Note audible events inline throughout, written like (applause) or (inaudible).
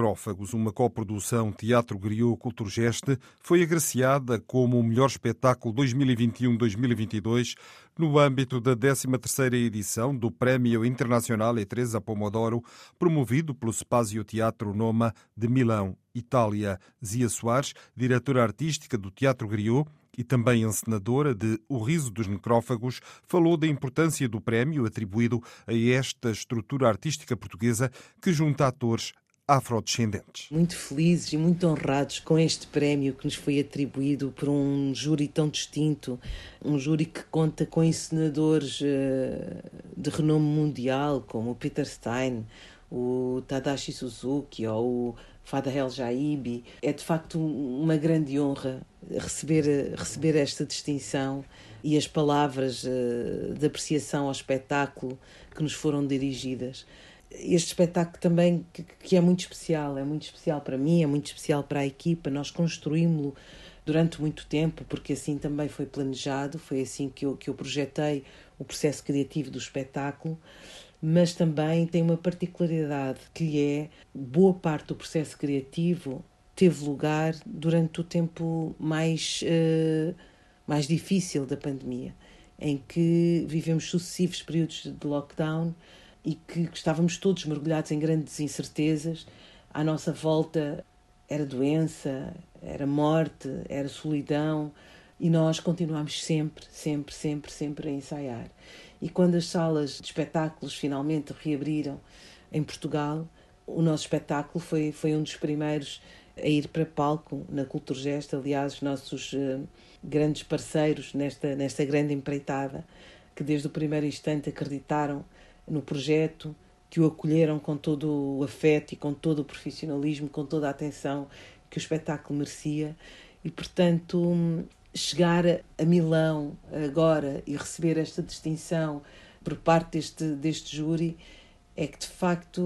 Necrófagos, uma coprodução Teatro Griot Culturgeste, foi agraciada como o melhor espetáculo 2021-2022 no âmbito da 13ª edição do Prémio Internacional E3 Pomodoro, promovido pelo Spazio Teatro Noma de Milão, Itália. Zia Soares, diretora artística do Teatro Griot, e também encenadora de O Riso dos Necrófagos, falou da importância do prémio atribuído a esta estrutura artística portuguesa que junta atores afrodescendentes. Muito felizes e muito honrados com este prémio que nos foi atribuído por um júri tão distinto, um júri que conta com encenadores eh, de renome mundial, como o Peter Stein, o Tadashi Suzuki ou o Fada El Jaibi. É de facto uma grande honra receber, receber esta distinção e as palavras eh, de apreciação ao espetáculo que nos foram dirigidas este espetáculo também que, que, é muito especial, é muito especial para mim, é muito especial para a equipa. Nós construímos-lo durante muito tempo, porque assim também foi planejado, foi assim que eu, que eu projetei o processo criativo do espetáculo, mas também tem uma particularidade que é boa parte do processo criativo teve lugar durante o tempo mais, uh, mais difícil da pandemia, em que vivemos sucessivos períodos de lockdown e que, que estávamos todos mergulhados em grandes incertezas. À nossa volta era doença, era morte, era solidão e nós continuámos sempre, sempre, sempre, sempre a ensaiar. E quando as salas de espetáculos finalmente reabriram em Portugal, o nosso espetáculo foi, foi um dos primeiros a ir para palco na Culturgest, aliás, os nossos uh, grandes parceiros nesta, nesta grande empreitada, que desde o primeiro instante acreditaram no projeto, que o acolheram com todo o afeto e com todo o profissionalismo, com toda a atenção que o espetáculo merecia. E, portanto, chegar a Milão agora e receber esta distinção por parte deste, deste júri é que, de facto,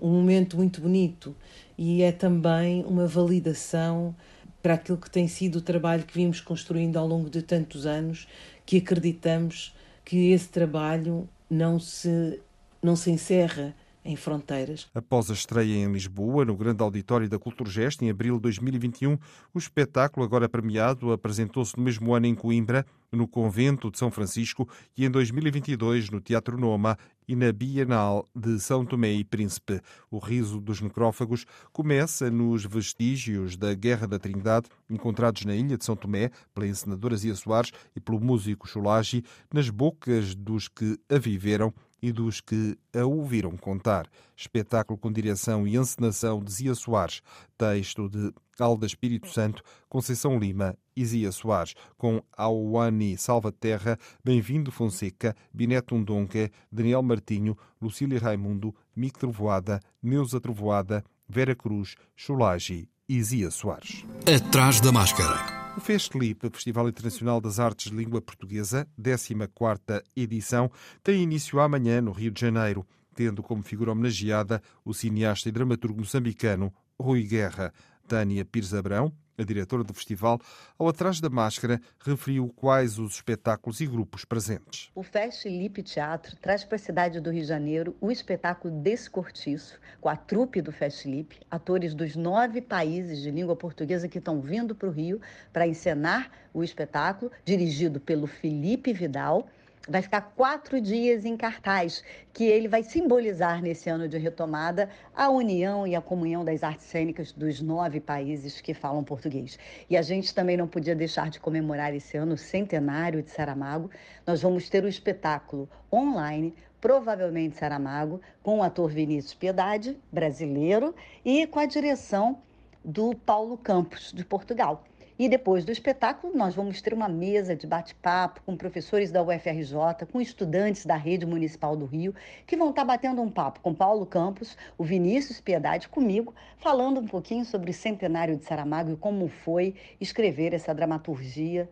um momento muito bonito e é também uma validação para aquilo que tem sido o trabalho que vimos construindo ao longo de tantos anos, que acreditamos que esse trabalho não se, não se encerra em fronteiras. Após a estreia em Lisboa, no Grande Auditório da Culturgest, em abril de 2021, o espetáculo, agora premiado, apresentou-se no mesmo ano em Coimbra, no Convento de São Francisco e em 2022 no Teatro Noma e na Bienal de São Tomé e Príncipe. O riso dos necrófagos começa nos vestígios da Guerra da Trindade, encontrados na ilha de São Tomé pela encenadora Zia Soares e pelo músico Chulagi, nas bocas dos que a viveram e dos que a ouviram contar. Espetáculo com direção e encenação de Zia Soares, texto de Alda Espírito Santo, Conceição Lima e Zia Soares, com Auani Salvaterra, Bem-vindo Fonseca, Bineto Undonca, Daniel Martinho, Lucília Raimundo, Mico Trovoada, Neuza Trovoada, Vera Cruz, Chulagi e Zia Soares. Atrás da máscara. O FESTLIP, Festival Internacional das Artes de Língua Portuguesa, 14ª edição, tem início amanhã no Rio de Janeiro, tendo como figura homenageada o cineasta e dramaturgo moçambicano Rui Guerra. Tânia Pires Abrão, a diretora do festival, ao Atrás da Máscara, referiu quais os espetáculos e grupos presentes. O Fest Lip Teatro traz para a cidade do Rio de Janeiro o espetáculo Descortiço, com a trupe do Fest Lip, atores dos nove países de língua portuguesa que estão vindo para o Rio para encenar o espetáculo, dirigido pelo Felipe Vidal vai ficar quatro dias em cartaz, que ele vai simbolizar nesse ano de retomada a união e a comunhão das artes cênicas dos nove países que falam português. E a gente também não podia deixar de comemorar esse ano o centenário de Saramago. Nós vamos ter o espetáculo online provavelmente Saramago, com o ator Vinícius Piedade, brasileiro, e com a direção do Paulo Campos, de Portugal. E depois do espetáculo, nós vamos ter uma mesa de bate-papo com professores da UFRJ, com estudantes da Rede Municipal do Rio, que vão estar batendo um papo com Paulo Campos, o Vinícius Piedade comigo, falando um pouquinho sobre o centenário de Saramago e como foi escrever essa dramaturgia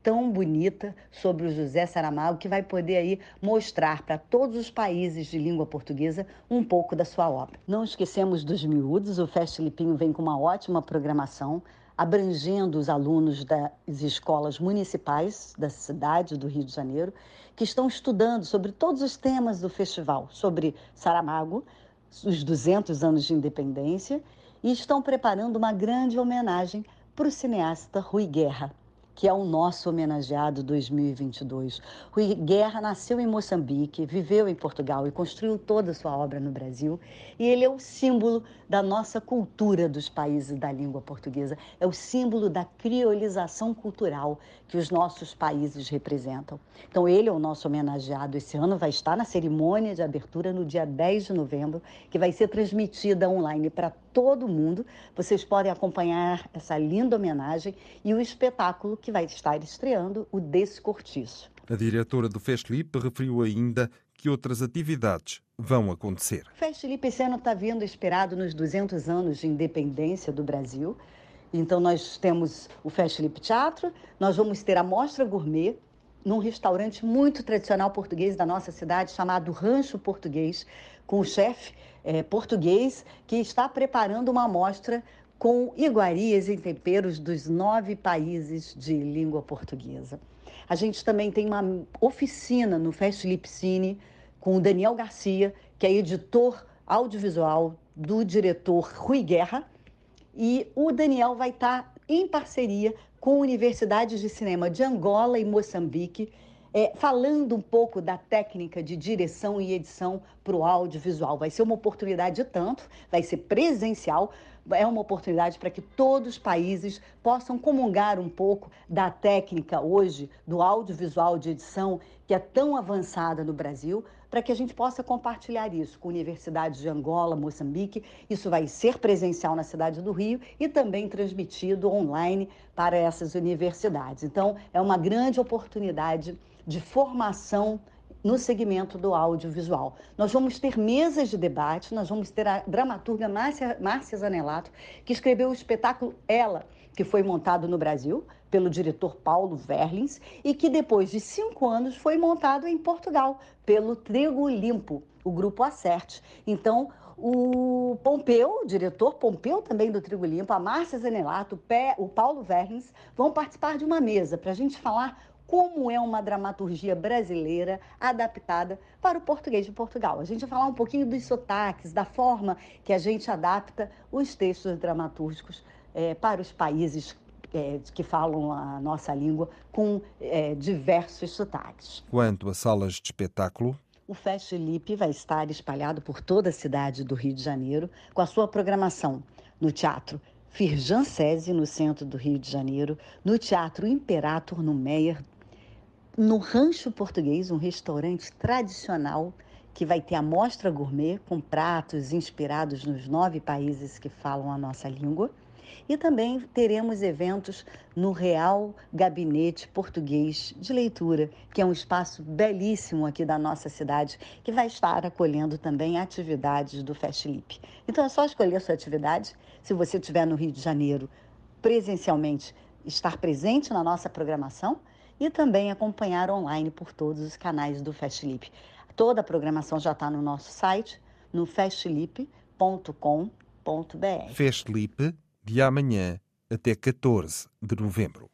tão bonita sobre o José Saramago que vai poder aí mostrar para todos os países de língua portuguesa um pouco da sua obra. Não esquecemos dos miúdos, o Fest Lipinho vem com uma ótima programação, abrangendo os alunos das escolas municipais da cidade do Rio de Janeiro, que estão estudando sobre todos os temas do festival, sobre Saramago, os 200 anos de independência, e estão preparando uma grande homenagem para o cineasta Rui Guerra que é o nosso homenageado 2022. Rui Guerra nasceu em Moçambique, viveu em Portugal e construiu toda a sua obra no Brasil. E ele é o símbolo da nossa cultura dos países da língua portuguesa, é o símbolo da criolização cultural que os nossos países representam. Então, ele é o nosso homenageado. Esse ano vai estar na cerimônia de abertura no dia 10 de novembro, que vai ser transmitida online para todo mundo. Vocês podem acompanhar essa linda homenagem e o espetáculo que vai estar estreando, o Descortiço. A diretora do Festlip referiu ainda que outras atividades vão acontecer. O Festlip esse ano está vindo inspirado nos 200 anos de independência do Brasil. Então nós temos o Festlip Teatro, nós vamos ter a Mostra Gourmet, num restaurante muito tradicional português da nossa cidade, chamado Rancho Português, com o chefe é, português que está preparando uma amostra com iguarias e temperos dos nove países de língua portuguesa. A gente também tem uma oficina no Fest Lipcine com o Daniel Garcia, que é editor audiovisual do diretor Rui Guerra, e o Daniel vai estar em parceria com universidades de cinema de Angola e Moçambique é, falando um pouco da técnica de direção e edição para o audiovisual. Vai ser uma oportunidade tanto, vai ser presencial, é uma oportunidade para que todos os países possam comungar um pouco da técnica hoje do audiovisual de edição, que é tão avançada no Brasil, para que a gente possa compartilhar isso com universidades de Angola, Moçambique. Isso vai ser presencial na cidade do Rio e também transmitido online para essas universidades. Então, é uma grande oportunidade de formação no segmento do audiovisual. Nós vamos ter mesas de debate, nós vamos ter a dramaturga Márcia, Márcia Zanelato, que escreveu o espetáculo Ela, que foi montado no Brasil pelo diretor Paulo Verlins e que depois de cinco anos foi montado em Portugal pelo Trigo Limpo, o grupo Acerte. Então, o Pompeu, o diretor Pompeu também do Trigo Limpo, a Márcia Zanelato, o Paulo Verlins vão participar de uma mesa para a gente falar como é uma dramaturgia brasileira adaptada para o português de Portugal. A gente vai falar um pouquinho dos sotaques, da forma que a gente adapta os textos dramatúrgicos é, para os países é, que falam a nossa língua com é, diversos sotaques. Quanto a salas de espetáculo, o Fest Lip vai estar espalhado por toda a cidade do Rio de Janeiro, com a sua programação no Teatro Firjan Sese, no centro do Rio de Janeiro, no Teatro Imperator, no Meyer, no Rancho Português, um restaurante tradicional que vai ter a mostra gourmet com pratos inspirados nos nove países que falam a nossa língua. E também teremos eventos no Real Gabinete Português de Leitura, que é um espaço belíssimo aqui da nossa cidade, que vai estar acolhendo também atividades do Festlip. Então é só escolher a sua atividade. Se você estiver no Rio de Janeiro presencialmente, estar presente na nossa programação e também acompanhar online por todos os canais do Festlip. Toda a programação já está no nosso site, no festlip.com.br. Festlip, de amanhã até 14 de novembro.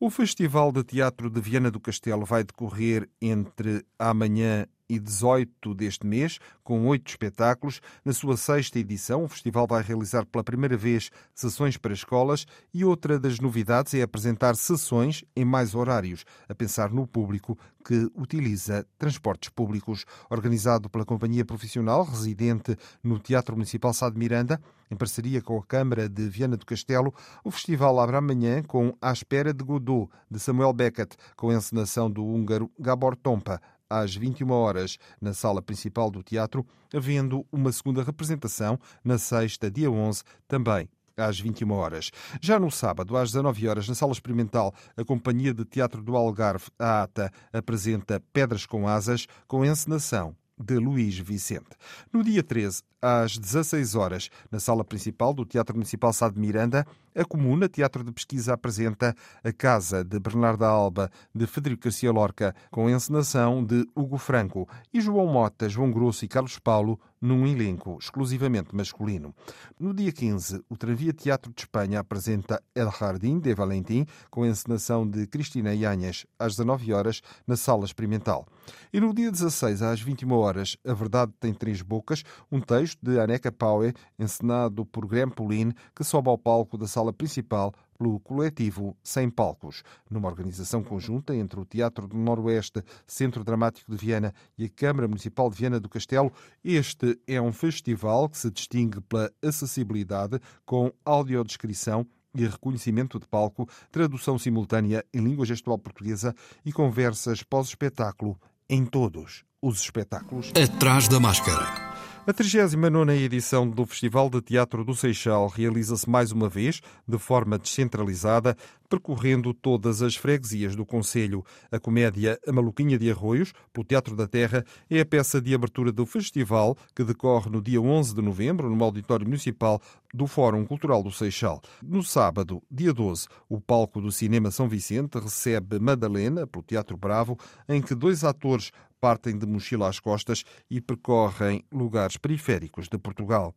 O Festival de Teatro de Viana do Castelo vai decorrer entre amanhã e 18 deste mês, com oito espetáculos. Na sua sexta edição, o festival vai realizar pela primeira vez sessões para escolas e outra das novidades é apresentar sessões em mais horários, a pensar no público que utiliza transportes públicos. Organizado pela companhia profissional residente no Teatro Municipal Sá de Miranda, em parceria com a Câmara de Viana do Castelo, o festival abre amanhã com A Espera de Godot, de Samuel Beckett, com a encenação do húngaro Gabor Tompa, às 21 horas na sala principal do teatro, havendo uma segunda representação na sexta, dia 11, também às 21 horas. Já no sábado, às 19 horas, na Sala Experimental, a Companhia de Teatro do Algarve, a ATA, apresenta Pedras com Asas, com encenação de Luís Vicente. No dia 13, às 16 horas, na sala principal do Teatro Municipal Sá de Miranda, a Comuna Teatro de Pesquisa apresenta A Casa de Bernarda Alba, de Federico Garcia Lorca, com encenação de Hugo Franco, e João Mota, João Grosso e Carlos Paulo num elenco exclusivamente masculino. No dia 15, o Travia Teatro de Espanha apresenta El Jardín de Valentim, com encenação de Cristina Ianhas, às 19 horas, na Sala Experimental. E no dia 16, às 21 horas, A Verdade Tem Três Bocas, um texto de Aneca Paue, encenado por Graham Pauline, que sobe ao palco da sala principal pelo coletivo Sem Palcos, numa organização conjunta entre o Teatro do Noroeste, Centro Dramático de Viana e a Câmara Municipal de Viana do Castelo. Este é um festival que se distingue pela acessibilidade, com audiodescrição e reconhecimento de palco, tradução simultânea em língua gestual portuguesa e conversas pós-espetáculo em todos os espetáculos. Atrás da máscara. A 39 edição do Festival de Teatro do Seixal realiza-se mais uma vez de forma descentralizada, percorrendo todas as freguesias do Conselho. A comédia A Maluquinha de Arroios, pelo Teatro da Terra, é a peça de abertura do festival, que decorre no dia 11 de novembro, no Auditório Municipal do Fórum Cultural do Seixal. No sábado, dia 12, o palco do Cinema São Vicente recebe Madalena, pelo Teatro Bravo, em que dois atores partem de mochila às costas e percorrem lugares periféricos de Portugal.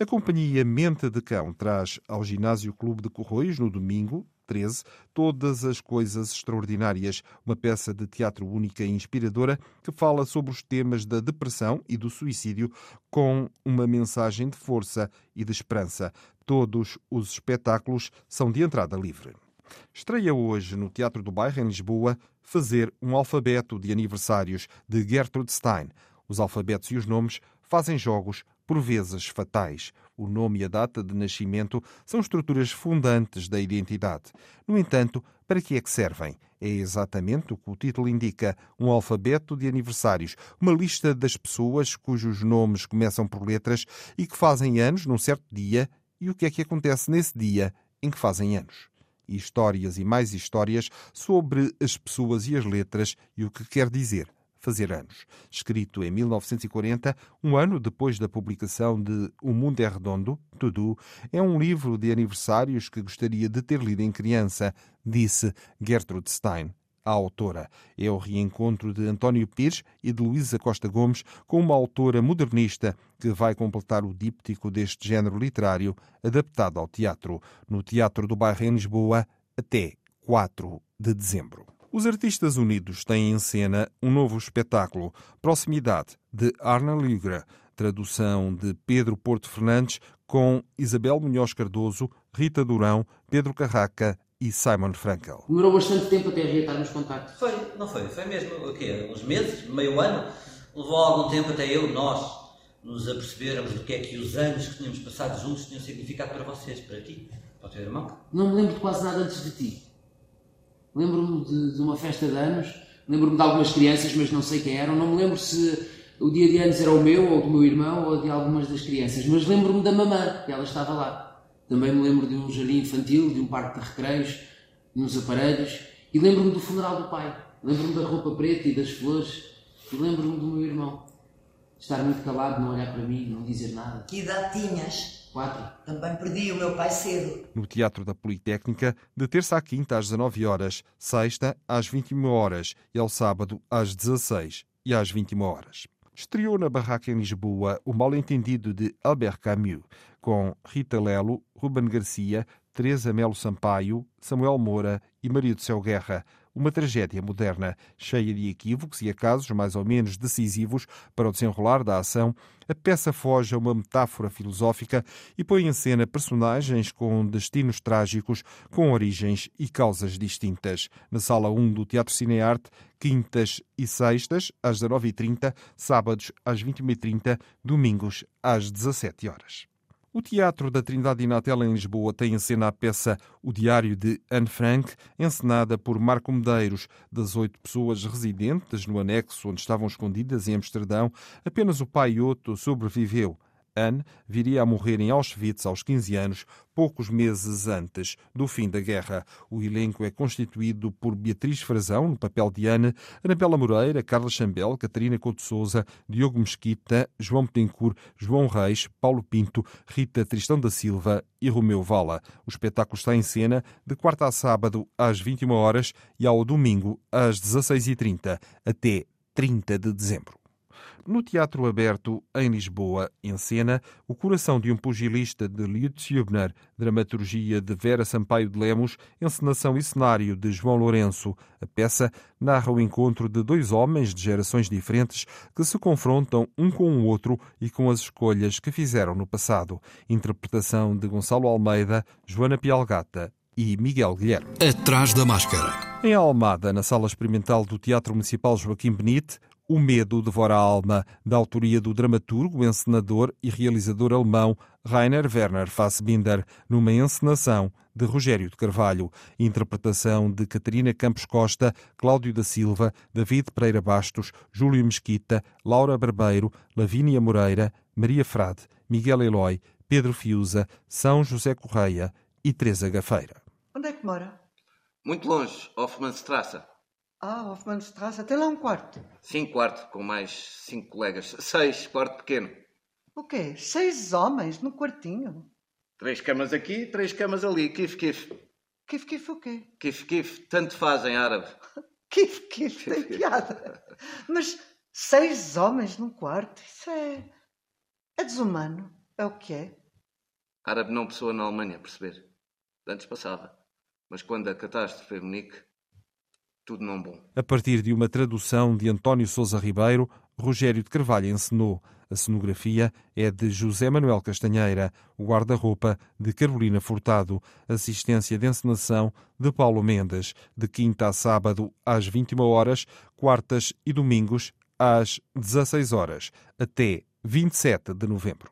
A companhia Mente de Cão traz ao Ginásio Clube de Corroios, no domingo, 13, Todas as Coisas Extraordinárias, uma peça de teatro única e inspiradora que fala sobre os temas da depressão e do suicídio com uma mensagem de força e de esperança. Todos os espetáculos são de entrada livre. Estreia hoje no Teatro do Bairro, em Lisboa, Fazer um Alfabeto de Aniversários, de Gertrude Stein. Os alfabetos e os nomes fazem jogos, por vezes fatais. O nome e a data de nascimento são estruturas fundantes da identidade. No entanto, para que é que servem? É exatamente o que o título indica: um alfabeto de aniversários, uma lista das pessoas cujos nomes começam por letras e que fazem anos num certo dia e o que é que acontece nesse dia em que fazem anos histórias e mais histórias sobre as pessoas e as letras e o que quer dizer fazer anos. Escrito em 1940, um ano depois da publicação de O Mundo é Redondo, Tudo, é um livro de aniversários que gostaria de ter lido em criança, disse Gertrude Stein a autora. É o reencontro de António Pires e de Luísa Costa Gomes com uma autora modernista que vai completar o díptico deste género literário adaptado ao teatro, no Teatro do Bairro em Lisboa, até 4 de dezembro. Os Artistas Unidos têm em cena um novo espetáculo, Proximidade, de Arna Ligra, tradução de Pedro Porto Fernandes, com Isabel Munhoz Cardoso, Rita Durão, Pedro Carraca e Simon Frankel. Demorou bastante tempo até reatarmos contactos. Foi, não foi? Foi mesmo, o quê? Uns meses? Meio ano? Levou algum tempo até eu, nós, nos apercebermos do que é que os anos que tínhamos passado juntos tinham significado para vocês, para ti, para o teu irmão. Não me lembro de quase nada antes de ti. Lembro-me de, de, uma festa de anos, lembro-me de algumas crianças, mas não sei quem eram. Não me lembro se o dia de anos era o meu, ou do meu irmão, ou de algumas das crianças, mas lembro-me da mamã, que ela estava lá. Também me lembro de um jardim infantil, de um parque de recreios, de uns aparelhos. E lembro-me do funeral do pai. Lembro-me da roupa preta e das flores. E lembro-me do meu irmão. Estar muito calado, não olhar para mim, não dizer nada. Que idade tinhas? Quatro. Também perdi o meu pai cedo. No Teatro da Politécnica, de terça à quinta às 19 horas, sexta às 21 horas e ao sábado às 16 e às 21 horas estreou na Barraca em Lisboa O Mal-Entendido de Albert Camus, com Rita Lelo, Ruben Garcia, Teresa Melo Sampaio, Samuel Moura e Maria do Céu Guerra, uma tragédia moderna, cheia de equívocos e acasos mais ou menos decisivos para o desenrolar da ação, a peça foge a uma metáfora filosófica e põe em cena personagens com destinos trágicos, com origens e causas distintas. Na Sala 1 do Teatro Cinearte, quintas e sextas, às 19h30, sábados às 21h30, domingos às 17 horas. O Teatro da Trindade Inatel em Lisboa tem em cena a peça O Diário de Anne Frank, encenada por Marco Medeiros. Das oito pessoas residentes no anexo onde estavam escondidas em Amsterdão, apenas o pai Otto sobreviveu. Anne viria a morrer em Auschwitz aos 15 anos, poucos meses antes do fim da guerra. O elenco é constituído por Beatriz Frazão, no papel de Anne, Anabela Moreira, Carla Chambel, Catarina Couto Souza, Diogo Mesquita, João Petencourt, João Reis, Paulo Pinto, Rita Tristão da Silva e Romeu Vala. O espetáculo está em cena de quarta a sábado às 21 horas e ao domingo às 16h30 até 30 de dezembro. No Teatro Aberto, em Lisboa, em cena, O Coração de um Pugilista, de Lutz Hübner, dramaturgia de Vera Sampaio de Lemos, encenação e cenário de João Lourenço. A peça narra o encontro de dois homens de gerações diferentes que se confrontam um com o outro e com as escolhas que fizeram no passado. Interpretação de Gonçalo Almeida, Joana Pialgata e Miguel Guilherme. Atrás da máscara. Em Almada, na Sala Experimental do Teatro Municipal Joaquim Benite, o Medo Devora a Alma, da autoria do dramaturgo, encenador e realizador alemão Rainer Werner Fassbinder, numa encenação de Rogério de Carvalho, interpretação de Catarina Campos Costa, Cláudio da Silva, David Pereira Bastos, Júlio Mesquita, Laura Barbeiro, Lavínia Moreira, Maria Frade, Miguel Eloy, Pedro Fiuza, São José Correia e Teresa Gafeira. Onde é que mora? Muito longe, Hoffmannstrasse. Ah, Hoffmannstrasse, até lá um quarto. Cinco quarto, com mais cinco colegas. Seis, quarto pequeno. O quê? Seis homens no quartinho? Três camas aqui, três camas ali. Kif, kif. Kif, kif o quê? Kif, kif. Tanto faz em árabe. (laughs) Kif, kif, tem piada. Mas seis homens num quarto, isso é... É desumano. É o que é. Árabe não pessoa na Alemanha, perceber? Antes passava. Mas quando a catástrofe foi Munique, tudo não bom. A partir de uma tradução de António Sousa Ribeiro, Rogério de Carvalho encenou. A cenografia é de José Manuel Castanheira, o guarda-roupa de Carolina Furtado, assistência de encenação de Paulo Mendes, de quinta a sábado às 21 horas, quartas e domingos às 16 horas, até 27 de novembro.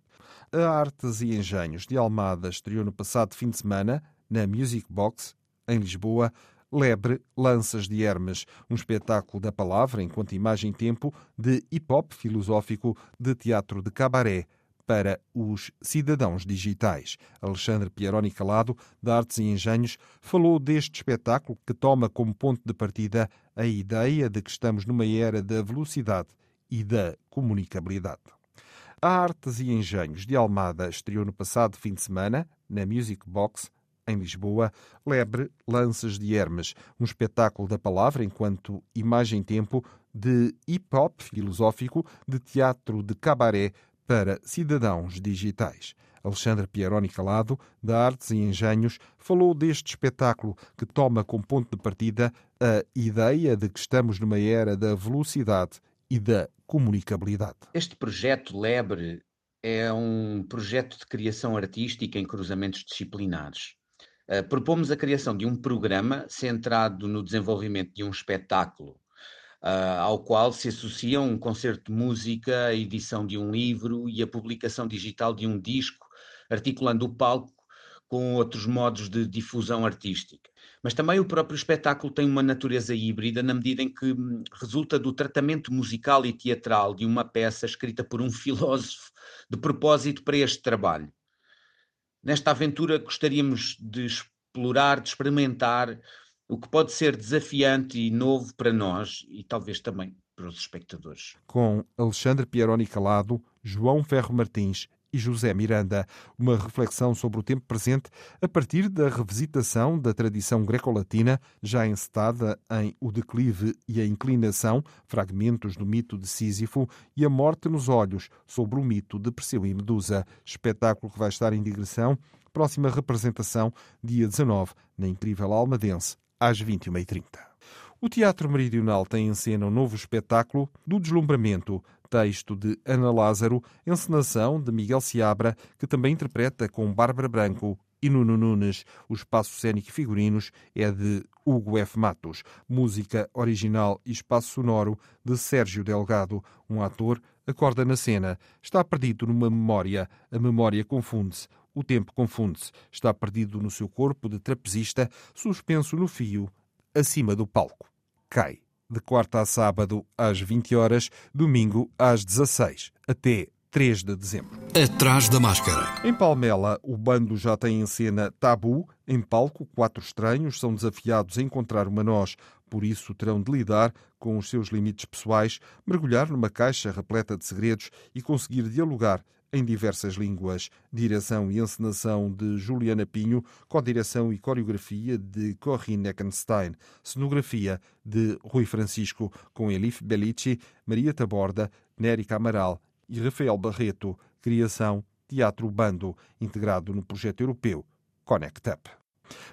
A Artes e Engenhos de Almada estreou no passado fim de semana na Music Box, em Lisboa, Lebre Lanças de Hermes, um espetáculo da palavra enquanto imagem e tempo de hip-hop filosófico de teatro de cabaré para os cidadãos digitais. Alexandre Pieroni Calado, da Artes e Engenhos, falou deste espetáculo que toma como ponto de partida a ideia de que estamos numa era da velocidade e da comunicabilidade. A Artes e Engenhos de Almada estreou no passado fim de semana, na Music Box, em Lisboa, Lebre Lanças de Hermes, um espetáculo da palavra enquanto imagem-tempo de hip-hop filosófico de teatro de cabaré para cidadãos digitais. Alexandre Pieroni Calado, da Artes e Engenhos, falou deste espetáculo que toma como ponto de partida a ideia de que estamos numa era da velocidade e da comunicabilidade. Este projeto Lebre é um projeto de criação artística em cruzamentos disciplinares. Uh, propomos a criação de um programa centrado no desenvolvimento de um espetáculo, uh, ao qual se associa um concerto de música, a edição de um livro e a publicação digital de um disco, articulando o palco com outros modos de difusão artística. Mas também o próprio espetáculo tem uma natureza híbrida na medida em que hum, resulta do tratamento musical e teatral de uma peça escrita por um (laughs) filósofo de propósito para este trabalho. Nesta aventura gostaríamos de explorar, de experimentar o que pode ser desafiante e novo para nós e talvez também para os espectadores. Com Alexandre Pieroni Calado, João Ferro Martins e José Miranda. Uma reflexão sobre o tempo presente a partir da revisitação da tradição greco-latina, já encetada em O Declive e a Inclinação, fragmentos do mito de Sísifo, e A Morte nos Olhos, sobre o mito de Perseu e Medusa. Espetáculo que vai estar em digressão. Próxima representação, dia 19, na incrível Almadense, às 21h30. O Teatro Meridional tem em cena um novo espetáculo do deslumbramento, texto de Ana Lázaro, encenação de Miguel Seabra, que também interpreta com Bárbara Branco e Nuno Nunes. O espaço cênico e figurinos é de Hugo F. Matos. Música original e espaço sonoro de Sérgio Delgado. Um ator acorda na cena. Está perdido numa memória. A memória confunde-se. O tempo confunde-se. Está perdido no seu corpo de trapezista, suspenso no fio, acima do palco cai. De quarta a sábado às 20 horas, domingo às 16, até 3 de dezembro. Atrás da máscara. Em Palmela, o bando já tem em cena Tabu. Em palco, quatro estranhos são desafiados a encontrar uma nós. Por isso, terão de lidar com os seus limites pessoais, mergulhar numa caixa repleta de segredos e conseguir dialogar em diversas línguas. Direção e encenação de Juliana Pinho, co-direção e coreografia de Corinne Eckenstein, cenografia de Rui Francisco, com Elif Bellici, Maria Taborda, Nérica Amaral e Rafael Barreto, criação Teatro Bando, integrado no projeto europeu Connect Up.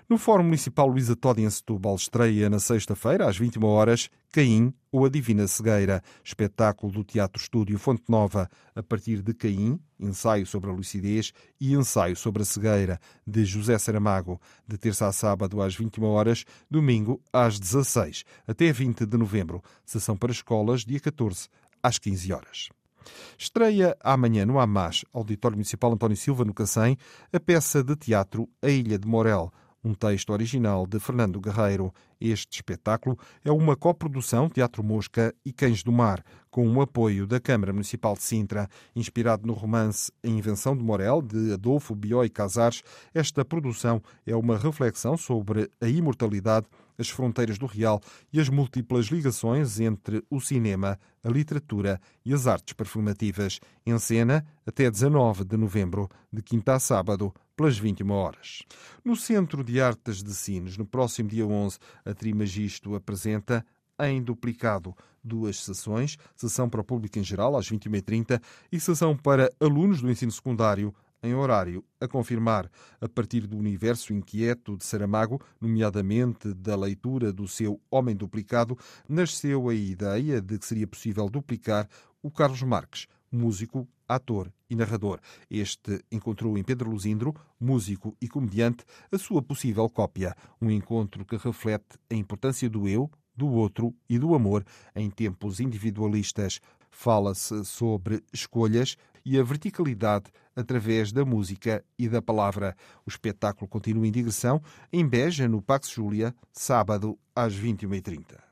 No Fórum Municipal Luísa Todi em Setúbal estreia na sexta-feira, às 21 horas, Caim ou a Divina Cegueira, espetáculo do Teatro Estúdio Fonte Nova, a partir de Caim, ensaio sobre a lucidez e ensaio sobre a cegueira, de José Saramago, de terça a sábado às 21 horas, domingo às 16, até 20 de novembro, sessão para escolas, dia 14 às 15 horas. Estreia amanhã no AMAS, Auditório Municipal António Silva, no Cacém, a peça de teatro A Ilha de Morel, um texto original de Fernando Guerreiro. Este espetáculo é uma coprodução Teatro Mosca e Cães do Mar, com o apoio da Câmara Municipal de Sintra. Inspirado no romance A Invenção de Morel, de Adolfo Biói Casares, esta produção é uma reflexão sobre a imortalidade as fronteiras do real e as múltiplas ligações entre o cinema, a literatura e as artes performativas. Em cena até 19 de novembro, de quinta a sábado, pelas 21 horas. No Centro de Artes de Sines, no próximo dia 11, a Trimagisto apresenta em duplicado duas sessões, sessão para o público em geral às 21h30 e sessão para alunos do ensino secundário em horário a confirmar, a partir do universo inquieto de Saramago, nomeadamente da leitura do seu Homem Duplicado, nasceu a ideia de que seria possível duplicar o Carlos Marques, músico, ator e narrador. Este encontrou em Pedro Luzindro, músico e comediante, a sua possível cópia, um encontro que reflete a importância do eu, do outro e do amor em tempos individualistas. Fala-se sobre escolhas e a verticalidade através da música e da palavra. O espetáculo continua em digressão em Beja, no Pax Júlia, sábado às 21h30.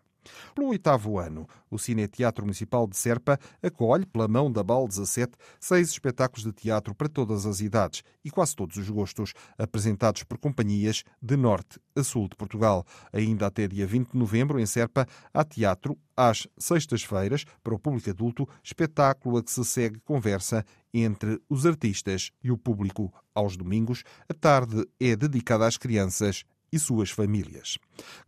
Pelo oitavo ano, o Cineteatro Municipal de Serpa acolhe, pela mão da BAL 17, seis espetáculos de teatro para todas as idades e quase todos os gostos, apresentados por companhias de norte a sul de Portugal. Ainda até dia 20 de novembro, em Serpa, há teatro às sextas-feiras, para o público adulto, espetáculo a que se segue conversa entre os artistas e o público. Aos domingos, a tarde é dedicada às crianças e suas famílias.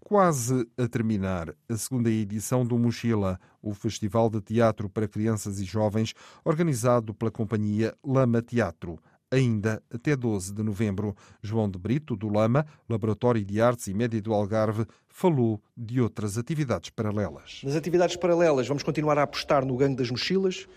Quase a terminar a segunda edição do Mochila, o Festival de Teatro para Crianças e Jovens, organizado pela companhia Lama Teatro. Ainda até 12 de novembro, João de Brito, do Lama, Laboratório de Artes e Média do Algarve, falou de outras atividades paralelas. Nas atividades paralelas, vamos continuar a apostar no Gangue das Mochilas,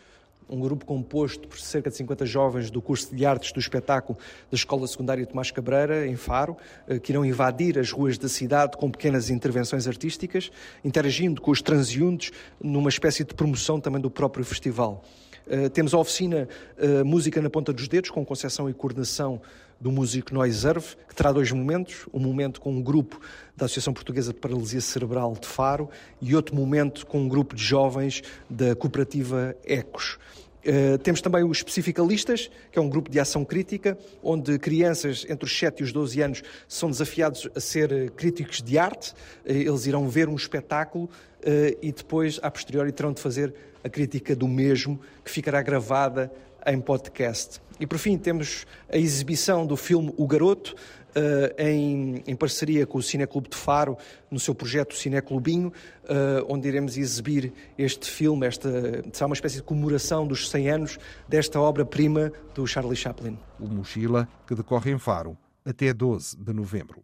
um grupo composto por cerca de 50 jovens do curso de artes do espetáculo da Escola Secundária Tomás Cabreira, em Faro, eh, que irão invadir as ruas da cidade com pequenas intervenções artísticas, interagindo com os transeuntes numa espécie de promoção também do próprio festival. Uh, temos a oficina uh, Música na Ponta dos Dedos, com concepção e coordenação do músico Noiserve, que terá dois momentos, um momento com um grupo da Associação Portuguesa de Paralisia Cerebral de Faro e outro momento com um grupo de jovens da cooperativa Ecos. Uh, temos também os Especificalistas, que é um grupo de ação crítica, onde crianças entre os 7 e os 12 anos são desafiados a ser críticos de arte. Uh, eles irão ver um espetáculo uh, e depois, a posteriori, terão de fazer a crítica do mesmo, que ficará gravada em podcast. E por fim temos a exibição do filme O Garoto, Uh, em, em, parceria com o Cineclube de Faro, no seu projeto Cineclubinho, uh, onde iremos exibir este filme, esta será uma espécie de comemoração dos 100 anos desta obra-prima do Charlie Chaplin. O Mochila, que decorre em Faro, até 12 de novembro.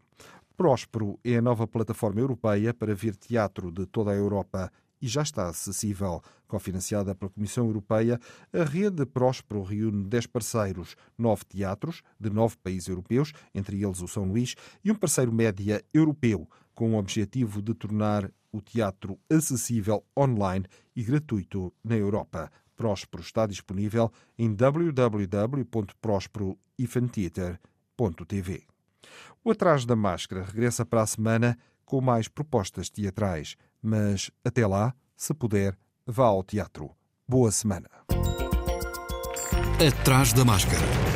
Próspero é a nova plataforma europeia para ver teatro de toda a Europa e já está acessível. Cofinanciada pela Comissão Europeia, a rede Próspero reúne 10 parceiros, 9 teatros de 9 países europeus, entre eles o São Luís, e um parceiro média europeu, com o objetivo de tornar o teatro acessível online e gratuito na Europa. Próspero está disponível em www.prosperoifantheater.tv. O Atrás da Máscara regressa para a semana com mais propostas teatrais. Mas até lá, se puder, vá ao teatro. Boa semana. Atrás da máscara.